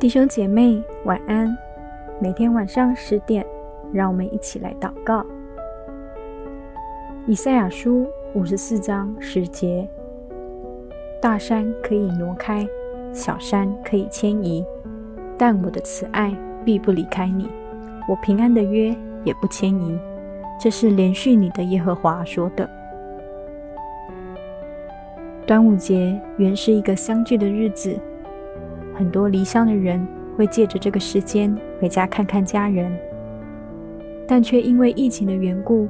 弟兄姐妹，晚安。每天晚上十点，让我们一起来祷告。以赛亚书五十四章十节：大山可以挪开，小山可以迁移，但我的慈爱必不离开你，我平安的约也不迁移。这是连续你的耶和华说的。端午节原是一个相聚的日子。很多离乡的人会借着这个时间回家看看家人，但却因为疫情的缘故，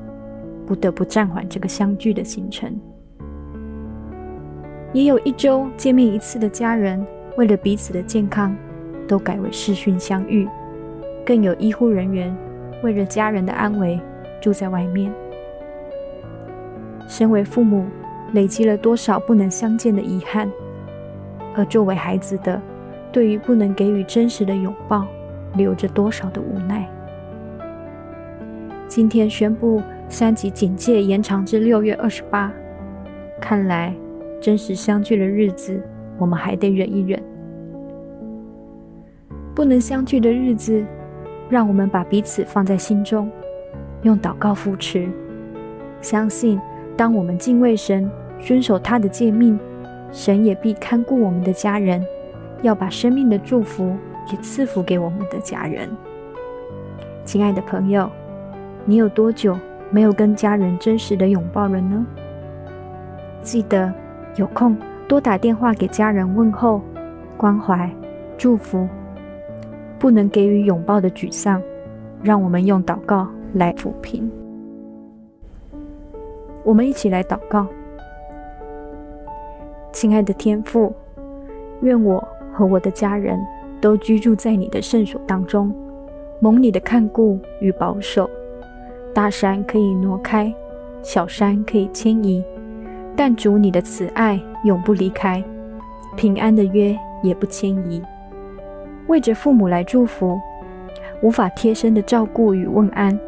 不得不暂缓这个相聚的行程。也有一周见面一次的家人，为了彼此的健康，都改为视讯相遇。更有医护人员为了家人的安危，住在外面。身为父母，累积了多少不能相见的遗憾，而作为孩子的，对于不能给予真实的拥抱，留着多少的无奈？今天宣布三级警戒延长至六月二十八，看来真实相聚的日子，我们还得忍一忍。不能相聚的日子，让我们把彼此放在心中，用祷告扶持，相信当我们敬畏神，遵守他的诫命，神也必看顾我们的家人。要把生命的祝福也赐福给我们的家人。亲爱的朋友，你有多久没有跟家人真实的拥抱了呢？记得有空多打电话给家人问候、关怀、祝福。不能给予拥抱的沮丧，让我们用祷告来抚平。我们一起来祷告，亲爱的天父，愿我。和我的家人都居住在你的圣所当中，蒙你的看顾与保守。大山可以挪开，小山可以迁移，但主你的慈爱永不离开，平安的约也不迁移。为着父母来祝福，无法贴身的照顾与问安，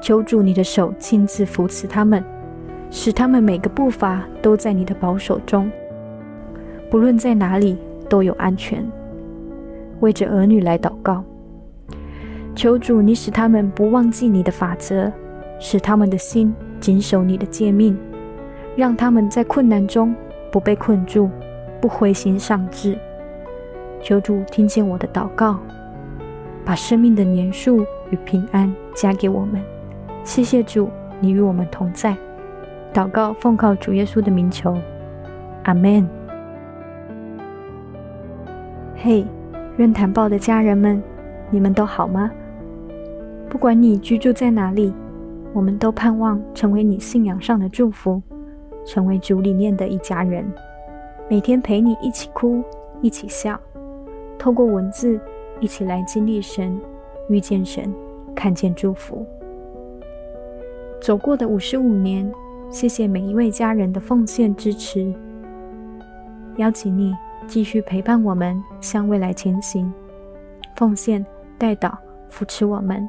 求主你的手亲自扶持他们，使他们每个步伐都在你的保守中，不论在哪里。都有安全。为着儿女来祷告，求主你使他们不忘记你的法则，使他们的心谨守你的诫命，让他们在困难中不被困住，不灰心丧志。求主听见我的祷告，把生命的年数与平安加给我们。谢谢主，你与我们同在。祷告奉靠主耶稣的名求，阿门。嘿，任谈报的家人们，你们都好吗？不管你居住在哪里，我们都盼望成为你信仰上的祝福，成为主里面的一家人，每天陪你一起哭，一起笑，透过文字一起来经历神，遇见神，看见祝福。走过的五十五年，谢谢每一位家人的奉献支持，邀请你。继续陪伴我们向未来前行，奉献、带导、扶持我们，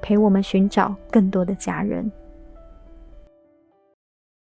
陪我们寻找更多的家人。